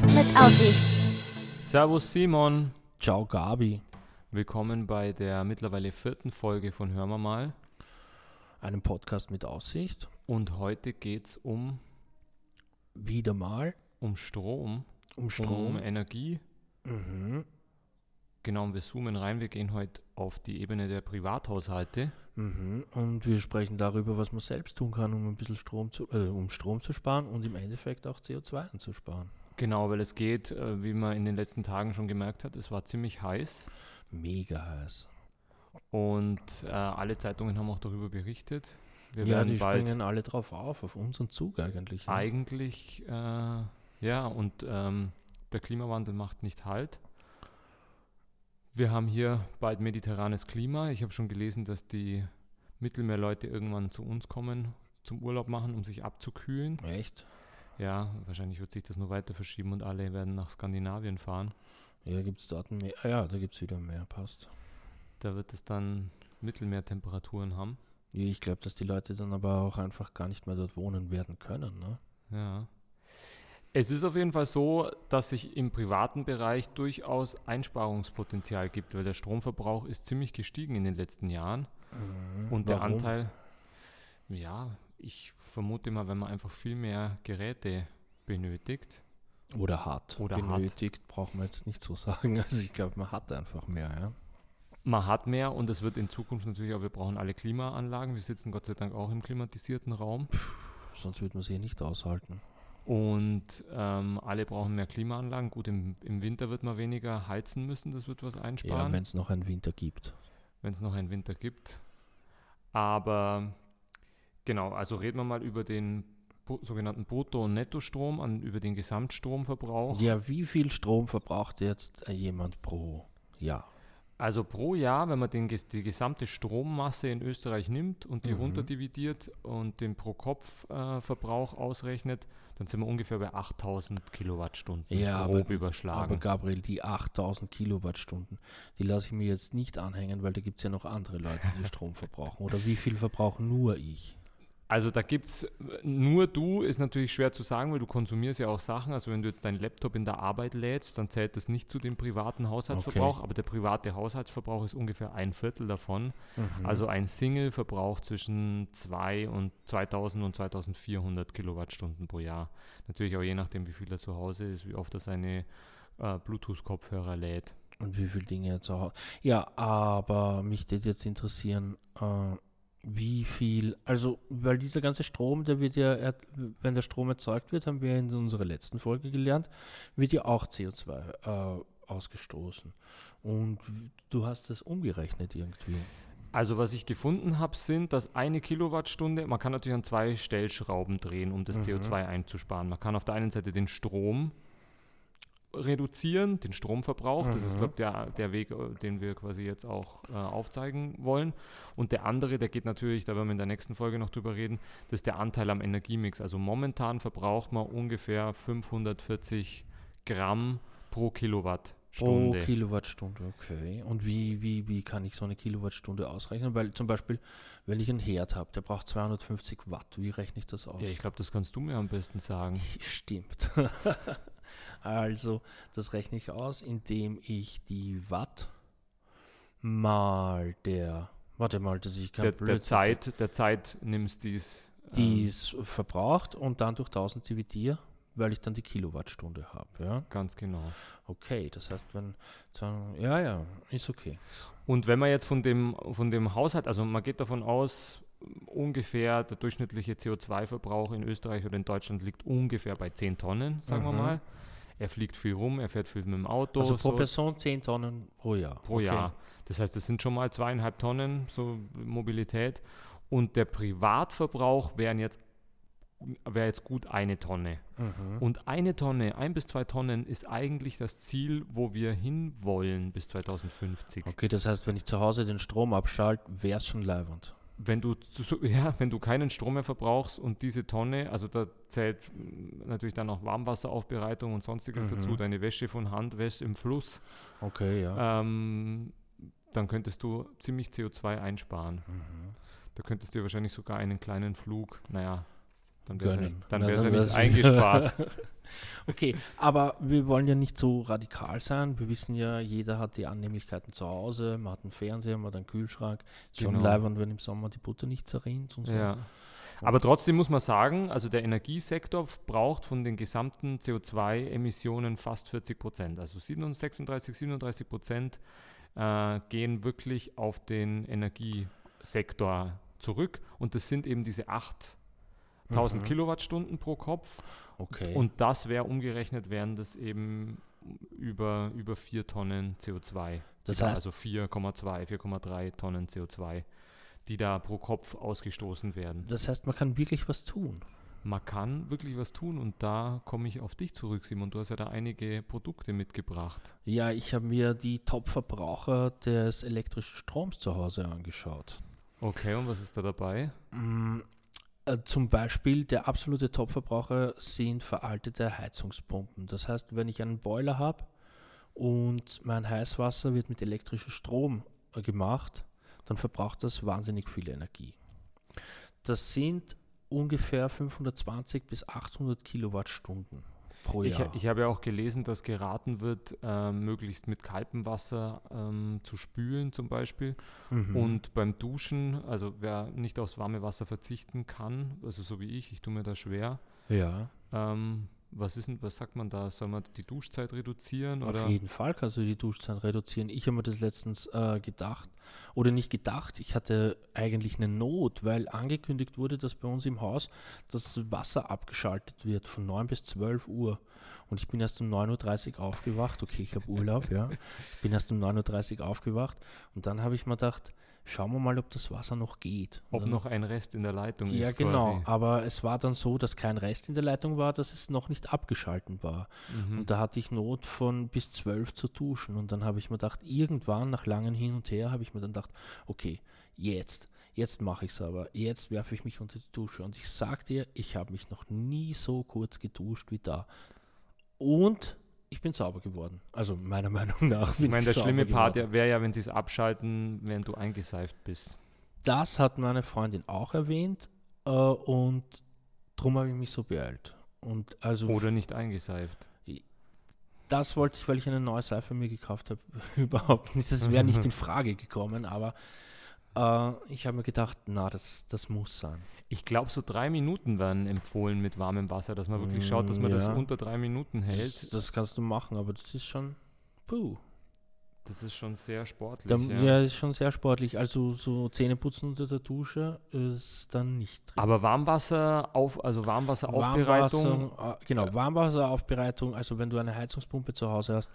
Podcast mit Aussicht. Servus Simon, Ciao Gabi, willkommen bei der mittlerweile vierten Folge von Hören wir mal. einem Podcast mit Aussicht. Und heute geht es um, Wieder mal um Strom, um Strom. um Energie. Mhm. Genau, und wir zoomen rein, wir gehen heute auf die Ebene der Privathaushalte. Mhm. Und wir sprechen darüber, was man selbst tun kann, um ein bisschen Strom zu, äh, um Strom zu sparen und im Endeffekt auch CO2 einzusparen. Genau, weil es geht, äh, wie man in den letzten Tagen schon gemerkt hat, es war ziemlich heiß. Mega heiß. Und äh, alle Zeitungen haben auch darüber berichtet. Wir ja, werden die springen alle drauf auf, auf unseren Zug eigentlich. ne? eigentlich, äh, ja, und ähm, der Klimawandel macht nicht Halt. Wir haben hier bald mediterranes Klima. Ich habe schon gelesen, dass die Mittelmeerleute irgendwann zu uns kommen, zum Urlaub machen, um sich abzukühlen. Echt? Ja, wahrscheinlich wird sich das nur weiter verschieben und alle werden nach Skandinavien fahren. Ja, gibt es dort mehr? Ah, ja, da gibt es wieder mehr, passt. Da wird es dann Mittelmeertemperaturen haben. Ich glaube, dass die Leute dann aber auch einfach gar nicht mehr dort wohnen werden können. Ne? Ja. Es ist auf jeden Fall so, dass sich im privaten Bereich durchaus Einsparungspotenzial gibt, weil der Stromverbrauch ist ziemlich gestiegen in den letzten Jahren. Und der Warum? Anteil, ja, ich vermute mal, wenn man einfach viel mehr Geräte benötigt. Oder hat. Oder hat. Benötigt, braucht man jetzt nicht so sagen. Also ich glaube, man hat einfach mehr, ja. Man hat mehr und es wird in Zukunft natürlich auch, wir brauchen alle Klimaanlagen. Wir sitzen Gott sei Dank auch im klimatisierten Raum. Sonst würde man sie nicht aushalten. Und ähm, alle brauchen mehr Klimaanlagen. Gut, im, im Winter wird man weniger heizen müssen, das wird was Ja, einsparen. wenn es noch einen Winter gibt. wenn es noch einen Winter gibt. Aber genau, also reden wir mal über den sogenannten Brutto- und Nettostrom, an, über den Gesamtstromverbrauch. Ja, wie viel Strom verbraucht jetzt äh, jemand pro Jahr? Also pro Jahr, wenn man den, die gesamte Strommasse in Österreich nimmt und die Mhm. runterdividiert und den Pro-Kopf-Verbrauch ausrechnet, dann sind wir ungefähr bei 8000 Kilowattstunden, Ja, grob aber- Aber überschlagen. Gabriel, die 8000 Kilowattstunden, die lasse ich mir jetzt nicht anhängen, weil da gibt es ja noch andere Leute, die Strom verbrauchen. Oder wie viel verbrauche nur ich? Also da gibt es, nur du ist natürlich schwer zu sagen, weil du konsumierst ja auch Sachen. Also wenn du jetzt deinen Laptop in der Arbeit lädst, dann zählt das nicht zu dem privaten Haushaltsverbrauch, aber der private Haushaltsverbrauch ist ungefähr ein Viertel davon. Mhm. Also ein Single verbraucht zwischen 2 und 2000 und 2400 Kilowattstunden pro Jahr. Natürlich auch je nachdem, wie viel er zu Hause ist, wie oft er seine äh, Bluetooth-Kopfhörer lädt. Und wie viele Dinge jetzt auch. Ja, aber mich würde jetzt interessieren, äh, wie viel, also, weil dieser ganze Strom, der wird ja, wenn der Strom erzeugt wird, haben wir in unserer letzten Folge gelernt, wird ja auch CO2 äh, ausgestoßen. Und du hast das umgerechnet irgendwie. Also was ich gefunden habe, sind, dass eine Kilowattstunde, man kann natürlich an zwei Stellschrauben drehen, um das Mhm. CO2 einzusparen. Man kann auf der einen Seite den Strom reduzieren, den Stromverbrauch. Das ist, Mhm. glaube ich, der, der Weg, äh, den wir quasi jetzt auch äh, aufzeigen wollen. Und der andere, der geht natürlich, da werden wir in der nächsten Folge noch drüber reden, das ist der Anteil am Energiemix. Also momentan verbraucht man ungefähr 540 Gramm pro Pro Kilowattstunde. Kilowattstunde, okay. Und wie, wie, wie kann ich so eine Kilowattstunde ausrechnen? Weil zum Beispiel, wenn ich einen Herd habe, der braucht 250 Watt, wie rechne ich das aus? ja, ich glaube, das kannst du mir am besten sagen. Stimmt. also, das rechne ich aus, indem ich die Watt mal der, warte mal, dass ich kein der, der Zeit, der Zeit nimmst dies. die es verbraucht und dann durch 1000 dividiere, weil ich dann die Kilowattstunde habe. Ja? ganz genau. Okay, das heißt, wenn, ja, ja, ist okay. Und wenn man jetzt von dem, von dem Haushalt, also man geht davon aus, ungefähr der durchschnittliche CO2-Verbrauch in Österreich oder in Deutschland liegt ungefähr bei 10 Tonnen, sagen wir Mhm. mal. Er fliegt viel rum, er fährt viel mit dem Auto. Also pro so Person 10 Tonnen pro Jahr. pro okay. Jahr. Das heißt, das sind schon mal zweieinhalb Tonnen, so Mobilität. Und der Privatverbrauch wären jetzt, wäre jetzt gut eine Tonne. Mhm. Und eine Tonne, ein bis zwei Tonnen ist eigentlich das Ziel, wo wir hinwollen bis 2050. Okay, das heißt, wenn ich zu Hause den Strom abschalte, wäre es schon leibend. Wenn du, ja, wenn du keinen Strom mehr verbrauchst und diese Tonne, also da zählt natürlich dann auch Warmwasseraufbereitung und sonstiges Mhm. dazu, deine Wäsche von Hand wäschst im Fluss, Okay, ja. ähm, dann könntest du ziemlich CO2 einsparen. Mhm. Da könntest du dir wahrscheinlich sogar einen kleinen Flug, naja, Dann wäre es ja nicht, ja nicht eingespart. okay, aber wir wollen ja nicht so radikal sein. Wir wissen ja, jeder hat die Annehmlichkeiten zu Hause. Man hat einen Fernseher, man hat einen Kühlschrank. Ist Schon Genau. leibend, wenn im Sommer die Butter nicht zerrinnt und so. Ja. Aber trotzdem muss man sagen, also der Energiesektor braucht von den gesamten CO2-Emissionen fast 40 Prozent. Also 37, 36, 37 Prozent äh, gehen wirklich auf den Energiesektor zurück. Und das sind eben diese 8000 Mhm. Kilowattstunden pro Kopf. Okay. Und das wäre umgerechnet, wären das eben über, über 4 Tonnen CO2. Das heißt- also 4,2, 4,3 Tonnen CO2, die da pro Kopf ausgestoßen werden. das heißt, man kann wirklich was tun. Man kann wirklich was tun und da komme ich auf dich zurück, Simon. Du hast ja da einige Produkte mitgebracht. Ja, ich habe mir die Top-Verbraucher des elektrischen Stroms zu Hause angeschaut. Okay, und was ist da dabei? Äh, Zum Beispiel der absolute Top-Verbraucher sind veraltete Heizungspumpen. Das heißt, wenn ich einen Boiler habe und mein Heißwasser wird mit elektrischem Strom äh, gemacht, dann verbraucht das wahnsinnig viel Energie. Das sind ungefähr 520 bis 800 Kilowattstunden pro Ich, Jahr. ich habe ja auch gelesen, dass geraten wird, äh, möglichst mit kaltem Wasser ähm, zu spülen zum Beispiel. Mhm. Und beim Duschen, also wer nicht aufs warme Wasser verzichten kann, also so wie ich, ich tue mir da schwer. ja, Ähm, was ist denn, was sagt man da? Soll man die Duschzeit reduzieren? Oder? Auf jeden Fall kannst du die Duschzeit reduzieren. Ich habe mir das letztens äh, gedacht, oder nicht gedacht, ich hatte eigentlich eine Not, weil angekündigt wurde, dass bei uns im Haus das Wasser abgeschaltet wird von 9 bis 12 Uhr. Und ich bin erst um 9.30 Uhr aufgewacht. Okay, ich habe Urlaub, ja. Ich bin erst um 9.30 Uhr aufgewacht. Und dann habe ich mir gedacht, schauen wir mal, ob das Wasser noch geht. Ob dann- noch ein Rest in der Leitung ja, ist genau. quasi. Aber es war dann so, dass kein Rest in der Leitung war, dass es noch nicht abgeschalten war. Mhm. Und da hatte ich Not von bis zwölf zu duschen. Und dann habe ich mir gedacht, irgendwann nach langem Hin und Her, habe ich mir dann gedacht, okay, jetzt, jetzt mache ich es aber. Jetzt werfe ich mich unter die Dusche. Und ich sag dir, ich habe mich noch nie so kurz geduscht wie da. Und ich bin sauber geworden. Also meiner Meinung nach. Bin Ich meine, der schlimme Part wäre ja, wenn sie es abschalten, während du eingeseift bist. Das hat meine Freundin auch erwähnt. Äh, und darum habe ich mich so beeilt. Und also Oder nicht eingeseift. das wollte ich, weil ich eine neue Seife mir gekauft habe, überhaupt nicht. Das wäre nicht in Frage gekommen, aber äh, ich habe mir gedacht, na, das, das muss sein. Ich glaube, so drei Minuten werden empfohlen mit warmem Wasser, dass man wirklich schaut, dass man Mm, das ja. unter drei Minuten Das, hält. das kannst du machen, aber das ist schon, puh. Das ist schon sehr sportlich. Da, ja. ja. ist schon sehr sportlich. Also so Zähneputzen unter der Dusche ist dann nicht drin. Aber Warmwasser auf, also Warmwasseraufbereitung. Warmwasser, äh, genau, Warmwasseraufbereitung, also wenn du eine Heizungspumpe zu Hause hast,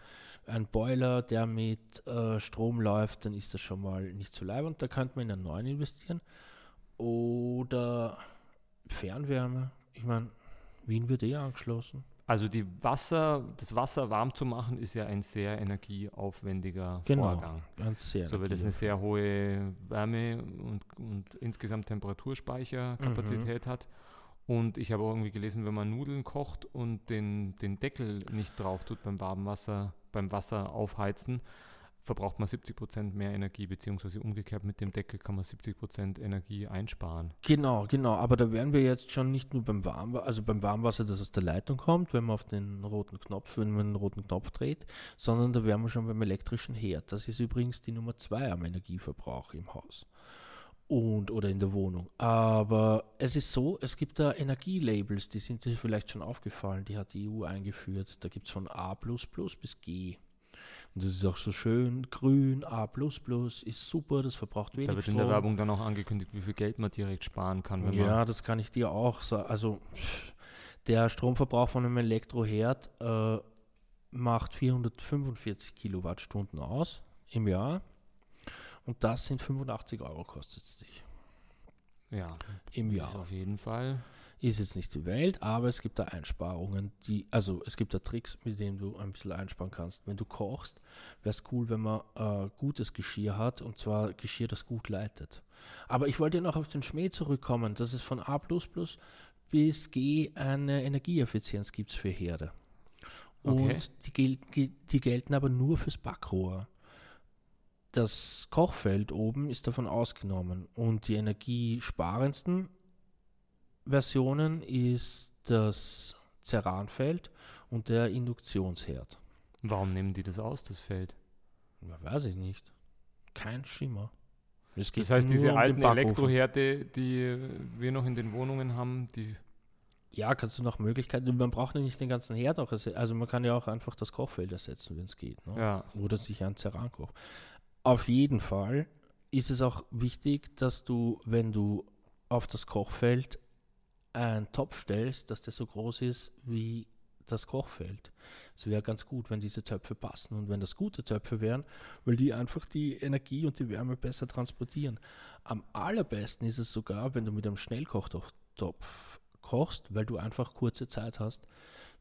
ein Boiler, der mit äh, Strom läuft, dann ist das schon mal nicht so leibend. Da könnte man in einen neuen investieren. Oder Fernwärme. Ich meine, Wien wird eh angeschlossen. Also die Wasser, das Wasser warm zu machen, ist ja ein sehr energieaufwendiger Genau. Vorgang. Ganz sehr. So, weil das eine sehr hohe Wärme- und, und insgesamt Temperaturspeicherkapazität hat. Und ich habe auch irgendwie gelesen, wenn man Nudeln kocht und den, den Deckel nicht drauf tut beim warmen Wasser, beim Wasser aufheizen, verbraucht man 70% mehr Energie, beziehungsweise umgekehrt mit dem Deckel kann man 70% Energie einsparen. Genau, genau. Aber da wären wir jetzt schon nicht nur beim Warmwasser, also beim Warmwasser, das aus der Leitung kommt, wenn man auf den roten Knopf, wenn man den roten Knopf dreht, sondern da wären wir schon beim elektrischen Herd. Das ist übrigens die Nummer zwei am Energieverbrauch im Haus. Und oder in der Wohnung. Aber es ist so, es gibt da Energielabels, die sind dir vielleicht schon aufgefallen, die hat die EU eingeführt. Da gibt es von A bis G. Und das ist auch so schön grün, A ist super, das verbraucht wenig Da wird in Strom. der Werbung dann auch angekündigt, wie viel Geld man direkt sparen kann. Ja, das kann ich dir auch sagen. Also der Stromverbrauch von einem Elektroherd äh, macht 445 Kilowattstunden aus im Jahr. Und das sind 85 Euro kostet es dich ja, im Jahr. auf jeden Fall. Ist jetzt nicht die Welt, aber es gibt da Einsparungen, die, also es gibt da Tricks, mit denen du ein bisschen einsparen kannst. Wenn du kochst, wäre es cool, wenn man äh, gutes Geschirr hat, und zwar Geschirr, das gut leitet. Aber ich wollte noch auf den Schmäh zurückkommen, dass es von A bis G eine Energieeffizienz gibt für Herde. Und Okay. die, gel ge- die gelten aber nur fürs Backrohr. Das Kochfeld oben ist davon ausgenommen und die energiesparendsten Versionen ist das Ceranfeld und der Induktionsherd. Warum nehmen die das aus, das Feld? Ja, weiß ich nicht. Kein Schimmer. Das heißt, diese um alten. Elektroherde, die wir noch in den Wohnungen haben, die Ja, kannst du nach Möglichkeiten. Man braucht nicht den ganzen Herd auch ersetzen. Also man kann ja auch einfach das Kochfeld ersetzen, wenn es geht. Ne? ja, Oder sich ein Ceran kocht. Auf jeden Fall ist es auch wichtig, dass du, wenn du auf das Kochfeld einen Topf stellst, dass der so groß ist wie das Kochfeld. Es wäre ganz gut, wenn diese Töpfe passen und wenn das gute Töpfe wären, weil die einfach die Energie und die Wärme besser transportieren. Am allerbesten ist es sogar, wenn du mit einem Schnellkochtopf kochst, weil du einfach kurze Zeit hast,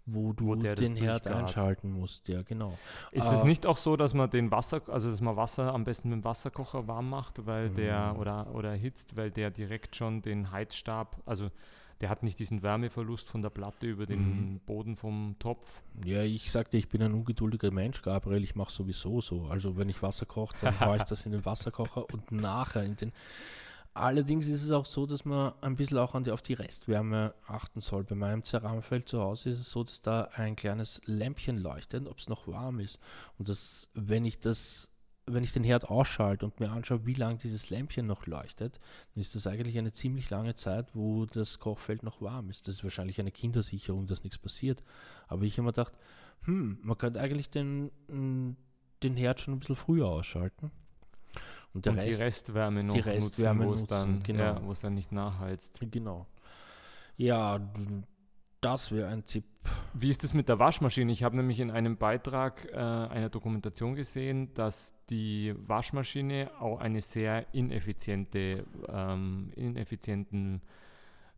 wo du Wo den Herd einschalten musst. Ja, genau. Ist es Ah. nicht auch so, dass man den Wasser, also dass man Wasser am besten mit dem Wasserkocher warm macht, weil der Mm. oder oder erhitzt, weil der direkt schon den Heizstab, also der hat nicht diesen Wärmeverlust von der Platte über den Mhm. Boden vom Topf. Ja, ich sagte, ich bin ein ungeduldiger Mensch, Gabriel. Ich mache sowieso so. Also wenn ich Wasser koche, dann haue ich das in den Wasserkocher und nachher in den. Allerdings ist es auch so, dass man ein bisschen auch an die, auf die Restwärme achten soll. Bei meinem Ceranfeld zu Hause ist es so, dass da ein kleines Lämpchen leuchtet, ob es noch warm ist. Und das, wenn ich das, wenn ich den Herd ausschalte und mir anschaue, wie lange dieses Lämpchen noch leuchtet, dann ist das eigentlich eine ziemlich lange Zeit, wo das Kochfeld noch warm ist. Das ist wahrscheinlich eine Kindersicherung, dass nichts passiert. Aber ich habe mir gedacht, hm, man könnte eigentlich den, mm, den Herd schon ein bisschen früher ausschalten. Und der und Rest, die Restwärme noch die Restwärme nutzen, wo es dann, genau. ja, dann nicht nachheizt. genau. Ja, das wäre ein Tipp. Wie ist es mit der Waschmaschine? Ich habe nämlich in einem Beitrag äh, einer Dokumentation gesehen, dass die Waschmaschine auch eine sehr ineffiziente, ähm, ineffizienten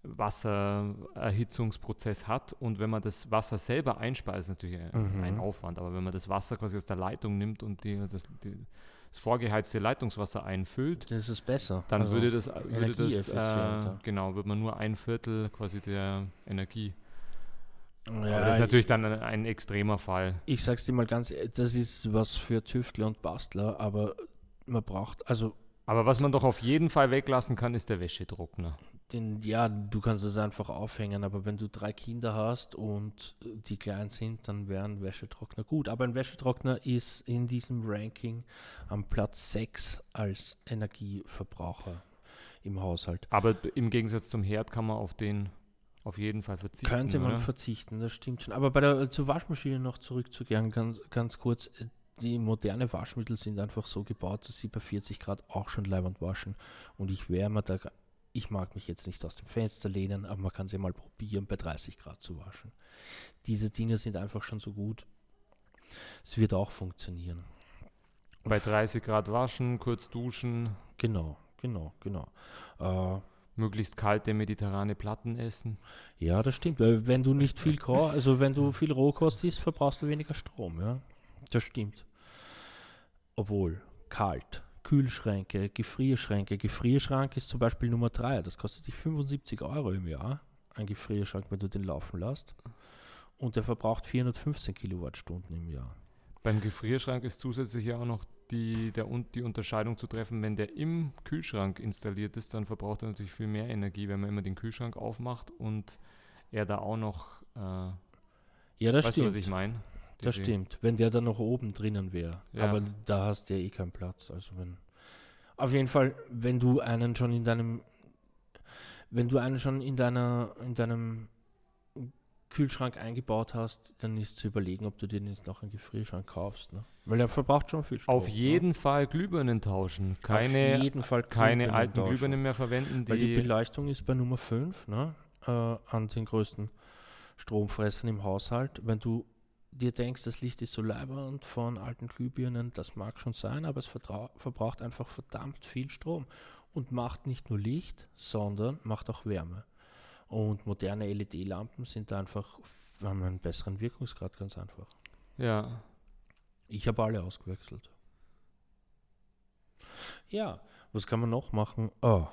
Wassererhitzungsprozess hat. Und wenn man das Wasser selber einspeist, ist natürlich ein, Mhm. ein Aufwand, aber wenn man das Wasser quasi aus der Leitung nimmt und die, das, die, das vorgeheizte Leitungswasser einfüllt, Das ist besser. dann Also, würde das, würde das äh, genau, würde man nur ein Viertel quasi der Energie ja, aber das ist natürlich dann ein, ein extremer Fall. ich sag's dir mal ganz, e- das ist was für Tüftler und Bastler, aber man braucht, also Aber was man doch auf jeden Fall weglassen kann, ist der Wäschetrockner. Den, ja, du kannst es einfach aufhängen, aber wenn du drei Kinder hast und die klein sind, dann wäre ein Wäschetrockner gut. Aber ein Wäschetrockner ist in diesem Ranking am Platz 6 als Energieverbraucher im Haushalt. Aber im Gegensatz zum Herd kann man auf den auf jeden Fall verzichten. Könnte man oder? verzichten, das stimmt schon. Aber bei der zur Waschmaschine noch zurückzukehren, ganz, ganz kurz. äh, Die moderne Waschmittel sind einfach so gebaut, dass sie bei 40 Grad auch schon leibend waschen. Und ich wäre mir da, ich mag mich jetzt nicht aus dem Fenster lehnen, aber man kann sie mal probieren, bei 30 Grad zu waschen. Diese Dinge sind einfach schon so gut. Es wird auch funktionieren. Bei 30 Grad waschen, kurz duschen, Genau, genau, genau. Äh, möglichst kalte mediterrane Platten essen. Ja, das stimmt. Weil wenn du nicht viel Ko also wenn du viel Rohkost isst, verbrauchst du weniger Strom, ja. Das stimmt. Obwohl, kalt, Kühlschränke, Gefrierschränke. Gefrierschrank ist zum Beispiel Nummer 3. Das kostet dich 75 Euro im Jahr, ein Gefrierschrank, wenn du den laufen lässt. Und der verbraucht 415 Kilowattstunden im Jahr. Beim Gefrierschrank ist zusätzlich ja auch noch die, der, die Unterscheidung zu treffen, wenn der im Kühlschrank installiert ist, dann verbraucht er natürlich viel mehr Energie, wenn man immer den Kühlschrank aufmacht und er da auch noch, äh, Ja, das weißt du, stimmt. was ich meine? Das stimmt, wenn der dann noch oben drinnen wäre. Ja. Aber da hast du ja eh keinen Platz. Also wenn. Auf jeden Fall, wenn du einen schon in deinem, wenn du einen schon in deiner, in deinem Kühlschrank eingebaut hast, dann ist zu überlegen, ob du dir nicht noch einen Gefrierschrank kaufst. Ne? Weil er verbraucht schon viel Strom. Auf jeden Fall Glühbirnen tauschen. ne? Keine, Auf jeden Fall keine Glühbirnen alten tauschen. Glühbirnen mehr verwenden, Weil die die, Beleuchtung ist bei Nummer 5 ne, äh, an den größten Stromfressern im Haushalt. Wenn du dir denkst, das Licht ist so leibernd von alten Glühbirnen, das mag schon sein, aber es verbraucht einfach verdammt viel Strom und macht nicht nur Licht, sondern macht auch Wärme. Und moderne LED-Lampen sind einfach, haben einen besseren Wirkungsgrad, ganz einfach. ja, Ich habe alle ausgewechselt. Ja, was kann man noch machen? Oh,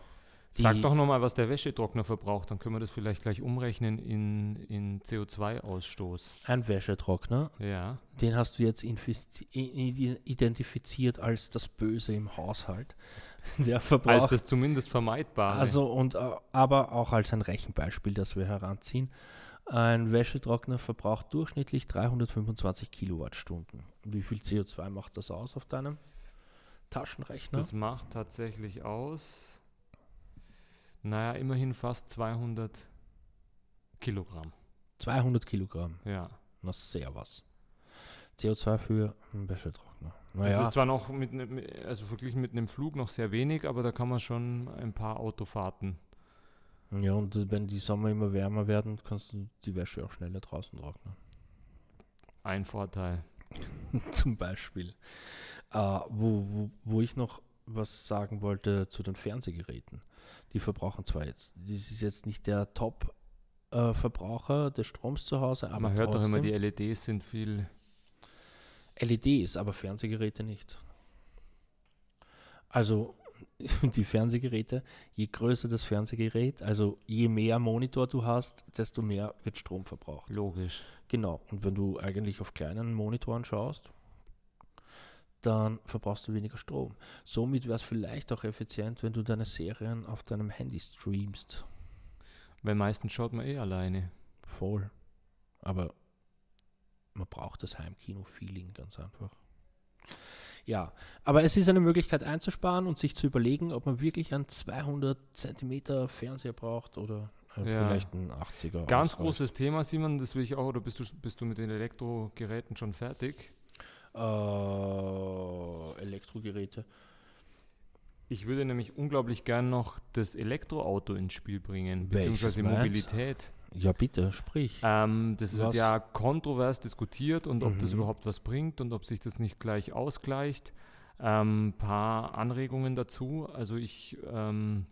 Sag doch nochmal, was der Wäschetrockner verbraucht, dann können wir das vielleicht gleich umrechnen in, in CO2-Ausstoß. ein Wäschetrockner Ja, den hast du jetzt identifiziert als das Böse im Haushalt. der Als verbraucht. das zumindest vermeidbar. Also und äh, aber auch als ein Rechenbeispiel, das wir heranziehen. Ein Wäschetrockner verbraucht durchschnittlich 325 Kilowattstunden. Wie viel CO2 macht das aus auf deinem Taschenrechner? das macht tatsächlich aus, naja, immerhin fast 200 Kilogramm. 200 Kilogramm. Ja. Na, sehr was. CO2 für einen Wäschetrockner. Das Naja, ist zwar noch mit, ne- also verglichen mit einem Flug noch sehr wenig, aber da kann man schon ein paar Autofahrten. ja, und äh, wenn die Sommer immer wärmer werden, kannst du die Wäsche auch schneller draußen trocknen. Ein Vorteil. Zum Beispiel. Äh, wo, wo, wo ich noch was sagen wollte zu den Fernsehgeräten. Die verbrauchen zwar jetzt, das ist jetzt nicht der Top-Verbraucher des Stroms zu Hause, aber man hört doch immer, trotzdem. die LEDs sind viel. LEDs, aber Fernsehgeräte nicht. Also die Fernsehgeräte, je größer das Fernsehgerät, also je mehr Monitor du hast, desto mehr wird Strom verbraucht. Logisch. Genau. Und wenn du eigentlich auf kleinen Monitoren schaust, dann verbrauchst du weniger Strom. Somit wäre es vielleicht auch effizient, wenn du deine Serien auf deinem Handy streamst. Weil meistens schaut man eh alleine. Voll. Aber man braucht das Heimkino-Feeling ganz einfach. Ja, aber es ist eine Möglichkeit einzusparen und sich zu überlegen, ob man wirklich einen 200 Zentimeter Fernseher braucht oder äh, Ja. vielleicht einen 80er. Ganz ausreicht. großes Thema, Simon, das will ich auch, oder bist du, bist du mit den Elektrogeräten schon fertig? Äh, Elektrogeräte. Ich würde nämlich unglaublich gern noch das Elektroauto ins Spiel bringen, Welches beziehungsweise meinst? Ja, bitte, sprich. Ähm, das wird Was? ja kontrovers diskutiert und ob das Mhm. überhaupt was bringt und ob sich das nicht gleich ausgleicht. Ein ähm, paar Anregungen dazu. Also ich ähm,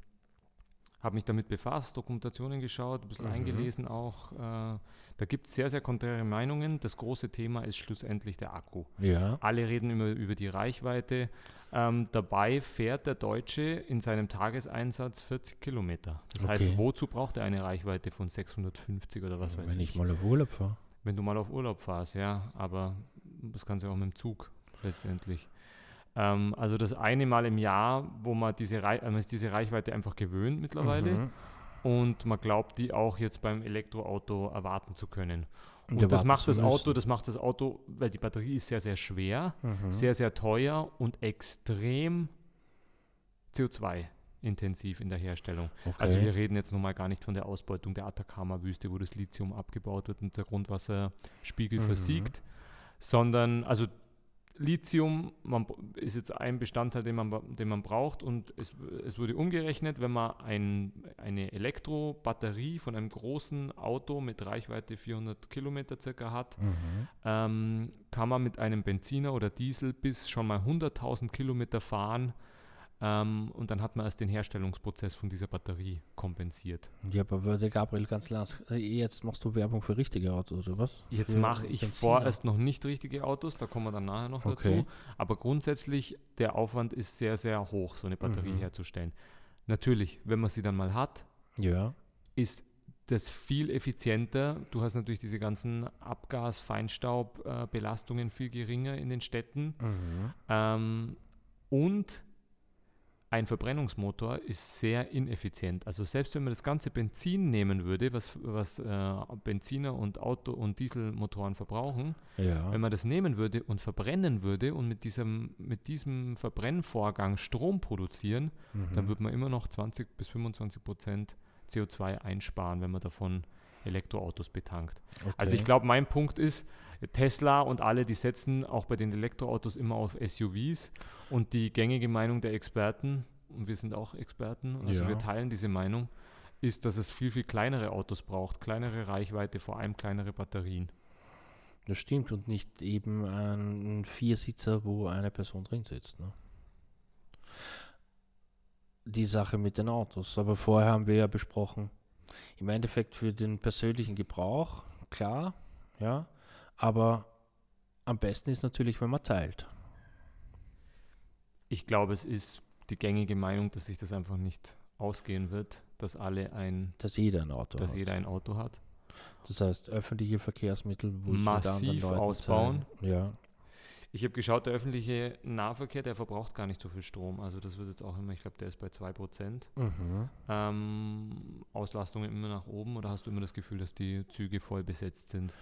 habe mich damit befasst, Dokumentationen geschaut, ein bisschen Mhm. eingelesen auch. Äh, da gibt es sehr, sehr konträre Meinungen. Das große Thema ist schlussendlich der Akku. Ja. Alle reden immer über die Reichweite. Ähm, dabei fährt der Deutsche in seinem Tageseinsatz 40 Kilometer. Das Okay. heißt, wozu braucht er eine Reichweite von 650 oder was weiß Wenn ich? ich mal auf Urlaub fahre. Wenn du mal auf Urlaub fährst, ja. Aber das kannst du auch mit dem Zug letztendlich. Ähm, also das eine Mal im Jahr, wo man diese, Rei äh, man ist diese Reichweite einfach gewöhnt mittlerweile Mhm. Und man glaubt, die auch jetzt beim Elektroauto erwarten zu können. Und erwarten das macht das Auto, das macht das Auto, weil die Batterie ist sehr, sehr schwer, Mhm. sehr, sehr teuer und extrem CO2-intensiv in der Herstellung. okay. Also wir reden jetzt nun mal gar nicht von der Ausbeutung der Atacama-Wüste, wo das Lithium abgebaut wird und der Grundwasserspiegel Mhm. versiegt, sondern also Lithium man, ist jetzt ein Bestandteil, den man, den man braucht und es, es wurde umgerechnet, wenn man ein, eine Elektrobatterie von einem großen Auto mit Reichweite 400 Kilometer circa hat, Mhm. ähm, kann man mit einem Benziner oder Diesel bis schon mal 100.000 Kilometer fahren ähm, und dann hat man erst den Herstellungsprozess von dieser Batterie kompensiert. Ja, aber der Gabriel ganz las. äh, Jetzt machst du Werbung für richtige Autos, oder was? Jetzt mache ich Benziner. vorerst noch nicht richtige Autos, da kommen wir dann nachher noch Okay. dazu. Aber grundsätzlich, der Aufwand ist sehr, sehr hoch, so eine Batterie Mhm. herzustellen. Natürlich, wenn man sie dann mal hat, Ja. ist das viel effizienter. Du hast natürlich diese ganzen Abgas-, Feinstaub-Belastungen äh, viel geringer in den Städten. Mhm. Ähm, und ein Verbrennungsmotor ist sehr ineffizient. Also selbst wenn man das ganze Benzin nehmen würde, was, was äh, Benziner und Auto- und Dieselmotoren verbrauchen, Ja. wenn man das nehmen würde und verbrennen würde und mit diesem, mit diesem Verbrennvorgang Strom produzieren, Mhm. dann würde man immer noch 20 bis 25 Prozent CO2 einsparen, wenn man davon Elektroautos betankt. okay. Also ich glaube, mein Punkt ist, Tesla und alle, die setzen auch bei den Elektroautos immer auf SUVs und die gängige Meinung der Experten, und wir sind auch Experten, also Ja. wir teilen diese Meinung, ist, dass es viel, viel kleinere Autos braucht, kleinere Reichweite, vor allem kleinere Batterien. Das stimmt und nicht eben ein Viersitzer, wo eine Person drin sitzt. Ne? Die Sache mit den Autos. Aber vorher haben wir ja besprochen, im Endeffekt für den persönlichen Gebrauch, klar, ja, aber am besten ist natürlich, wenn man teilt. Ich glaube, es ist die gängige Meinung, dass sich das einfach nicht ausgehen wird, dass alle ein, Dass jeder ein Auto dass hat. jeder ein Auto hat. Das heißt, öffentliche Verkehrsmittel wo ich mit Massiv anderen Leuten ausbauen. teile. Ja. Ich habe geschaut, der öffentliche Nahverkehr, der verbraucht gar nicht so viel Strom. Also das wird jetzt auch immer, ich glaube, der ist bei 2%. Mhm. Ähm, Auslastungen immer nach oben oder hast du immer das Gefühl, dass die Züge voll besetzt sind?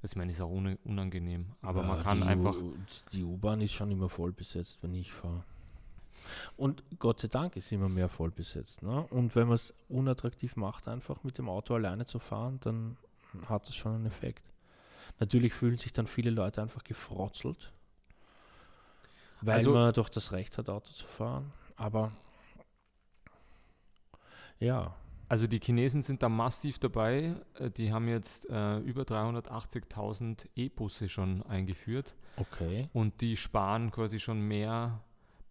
Das, ich meine, ist auch un unangenehm. Aber Ja, man kann die einfach. U die U-Bahn ist schon immer voll besetzt, wenn ich fahre. Und Gott sei Dank ist immer mehr voll besetzt. Ne? Und wenn man es unattraktiv macht, einfach mit dem Auto alleine zu fahren, dann hat das schon einen Effekt. Natürlich fühlen sich dann viele Leute einfach gefrotzelt, weil Also- man doch das Recht hat, Auto zu fahren. Aber ja, Also die Chinesen sind da massiv dabei. Äh, Die haben jetzt äh, über 380.000 E-Busse schon eingeführt okay. und die sparen quasi schon mehr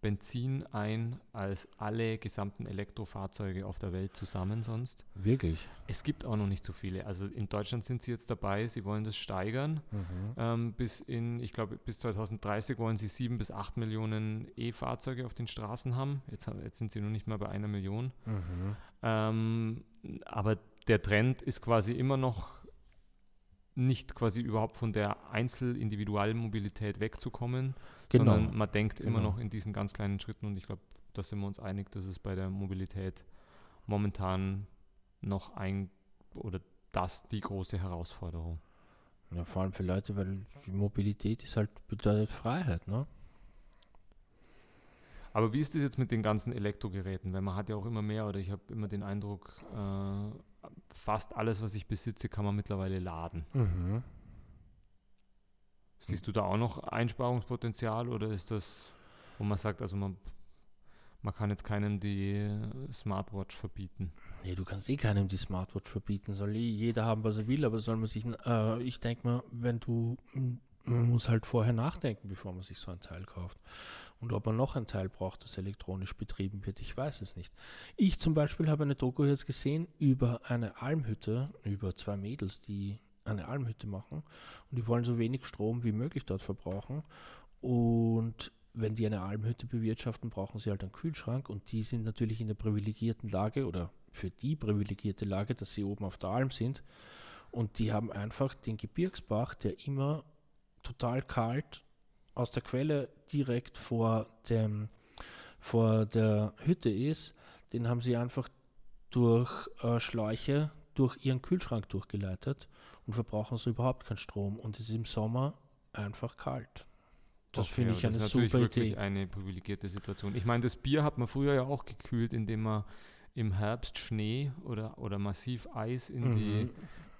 Benzin ein als alle gesamten Elektrofahrzeuge auf der Welt zusammen sonst. Wirklich. Es gibt auch noch nicht so viele. Also in Deutschland sind sie jetzt dabei, sie wollen das steigern. Mhm. Ähm, bis in, ich glaube, bis 2030 wollen sie sieben bis acht Millionen E-Fahrzeuge auf den Straßen haben. Jetzt, jetzt sind sie noch nicht mal bei einer Million. Mhm. Ähm, aber der Trend ist quasi immer noch nicht quasi überhaupt von der Einzel-Individualmobilität wegzukommen, Genau. sondern man denkt immer Genau. noch in diesen ganz kleinen Schritten und ich glaube, da sind wir uns einig, dass es bei der Mobilität momentan noch ein oder das die große Herausforderung. Ja, vor allem für Leute, weil die Mobilität ist halt bedeutet Freiheit, ne? Aber wie ist das jetzt mit den ganzen Elektrogeräten? Weil man hat ja auch immer mehr oder ich habe immer den Eindruck, äh, fast alles, was ich besitze, kann man mittlerweile laden. Mhm. Siehst du da auch noch Einsparungspotenzial oder ist das, wo man sagt, also man, man kann jetzt keinem die Smartwatch verbieten? Nee, du kannst eh keinem die Smartwatch verbieten. Soll eh jeder haben, was er will, aber soll man sich, äh, ich denke mal, wenn du, man muss halt vorher nachdenken, bevor man sich so ein Teil kauft. Und ob man noch ein Teil braucht, das elektronisch betrieben wird, ich weiß es nicht. Ich zum Beispiel habe eine Doku jetzt gesehen über eine Almhütte, über zwei Mädels, die eine Almhütte machen und die wollen so wenig Strom wie möglich dort verbrauchen. Und wenn die eine Almhütte bewirtschaften, brauchen sie halt einen Kühlschrank und die sind natürlich in der privilegierten Lage oder für die privilegierte Lage, dass sie oben auf der Alm sind und die haben einfach den Gebirgsbach, der immer total kalt aus der Quelle direkt vor dem vor der Hütte ist, den haben sie einfach durch äh, Schläuche durch ihren Kühlschrank durchgeleitet und verbrauchen so überhaupt keinen Strom und es ist im Sommer einfach kalt. Das Okay, finde ich eine das ist natürlich super wirklich Idee. eine privilegierte Situation. Ich meine, das Bier hat man früher ja auch gekühlt, indem man im Herbst Schnee oder, oder massiv Eis in die Mhm.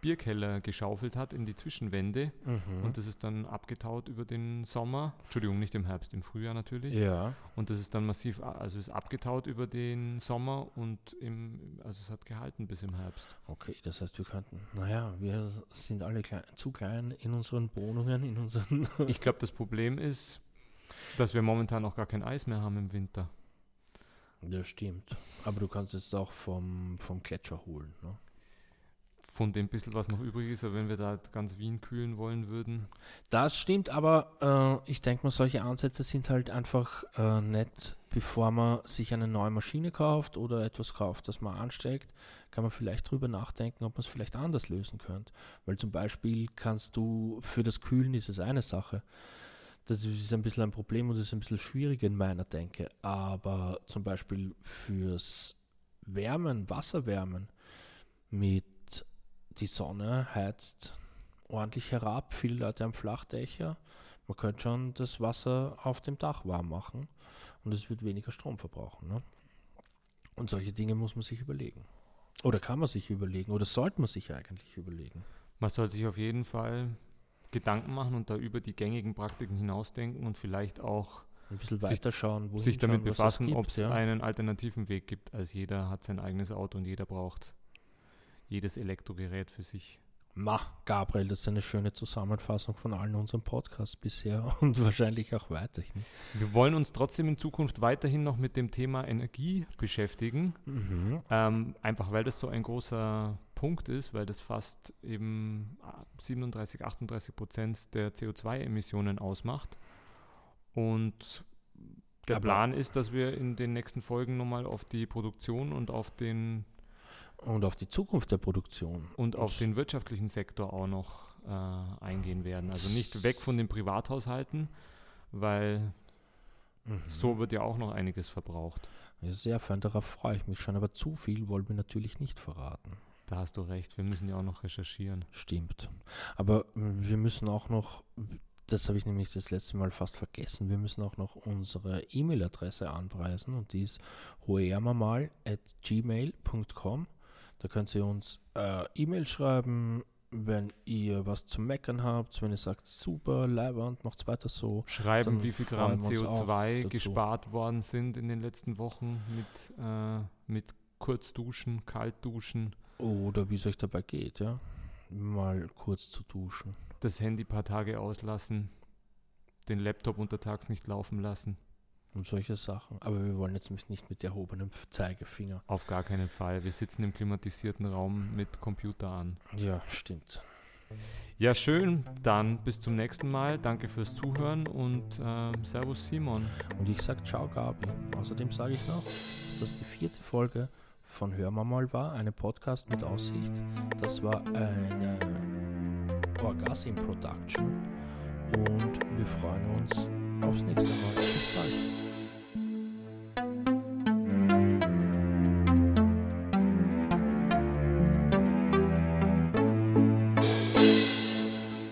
Bierkeller geschaufelt hat, in die Zwischenwände. Mhm. Und das ist dann abgetaut über den Sommer. Entschuldigung, nicht im Herbst, im Frühjahr natürlich. ja. Und das ist dann massiv, also ist abgetaut über den Sommer und im, also es hat gehalten bis im Herbst. Okay, das heißt, wir könnten, naja, wir sind alle klein, zu klein in unseren Wohnungen, in unseren. Ich glaube, das Problem ist, dass wir momentan auch gar kein Eis mehr haben im Winter. das stimmt. Aber du kannst es auch vom, vom Gletscher holen. Ne? Von dem bisschen, was noch übrig ist, wenn wir da ganz Wien kühlen wollen würden. Das stimmt, aber äh, ich denke mal, solche Ansätze sind halt einfach äh, nett, bevor man sich eine neue Maschine kauft oder etwas kauft, das man ansteckt, kann man vielleicht drüber nachdenken, ob man es vielleicht anders lösen könnte. Weil zum Beispiel kannst du, für das Kühlen ist es eine Sache. Das ist ein bisschen ein Problem und ist ein bisschen schwierig in meiner Denke. Aber zum Beispiel fürs Wärmen, Wasserwärmen mit die Sonne heizt ordentlich herab. Viele Leute haben Flachdächer. Man könnte schon das Wasser auf dem Dach warm machen und es wird weniger Strom verbrauchen. Ne? Und solche Dinge muss man sich überlegen. Oder kann man sich überlegen oder sollte man sich eigentlich überlegen. Man soll sich auf jeden Fall Gedanken machen und da über die gängigen Praktiken hinausdenken und vielleicht auch Ein bisschen Sich- weiter schauen, wohin sich damit schauen, befassen, ob es ja. einen alternativen Weg gibt. als jeder hat sein eigenes Auto und jeder braucht jedes Elektrogerät für sich. Ma, Gabriel, das ist eine schöne Zusammenfassung von allen unseren Podcasts bisher und wahrscheinlich auch weiterhin. Wir wollen uns trotzdem in Zukunft weiterhin noch mit dem Thema Energie beschäftigen. Mhm. Ähm, einfach weil das so ein großer Punkt ist, weil das fast eben ah, 37, 38 Prozent der CO2-Emissionen ausmacht. Und der Aber- Plan ist, dass wir in den nächsten Folgen nochmal auf die Produktion und auf den Und auf die Zukunft der Produktion. und auf den wirtschaftlichen Sektor auch noch äh, eingehen werden. Also nicht weg von den Privathaushalten, weil Mhm. so wird ja auch noch einiges verbraucht. Sehr fein, darauf freue ich mich schon, aber zu viel wollen wir natürlich nicht verraten. Da hast du recht, wir müssen ja auch noch recherchieren. Stimmt. Aber mm, wir müssen auch noch, das habe ich nämlich das letzte Mal fast vergessen, wir müssen auch noch unsere E-Mail-Adresse anpreisen und die ist hoermamal.gmail.com. Da könnt ihr uns äh, E-Mail schreiben, wenn ihr was zu meckern habt, wenn ihr sagt, super, Leibwand, macht's weiter so. Schreiben, wie viel Gramm freuen wir uns auch CO2 dazu. gespart worden sind in den letzten Wochen mit, äh, mit Kurzduschen, Kaltduschen, Oder wie es euch dabei geht, ja. Mal kurz zu duschen. das Handy ein paar Tage auslassen, den Laptop untertags nicht laufen lassen. Und solche Sachen. Aber wir wollen jetzt nicht mit erhobenem Zeigefinger. Auf gar keinen Fall. Wir sitzen im klimatisierten Raum mit Computer an. Ja, stimmt. Ja, schön. Dann bis zum nächsten Mal. Danke fürs Zuhören und ähm, Servus Simon. Und ich sage Ciao, Gabi. Außerdem sage ich noch, dass das die vierte Folge von Hör mal mal war, eine Podcast mit Aussicht. Das war eine Orgasm Production und wir freuen uns aufs nächste Mal.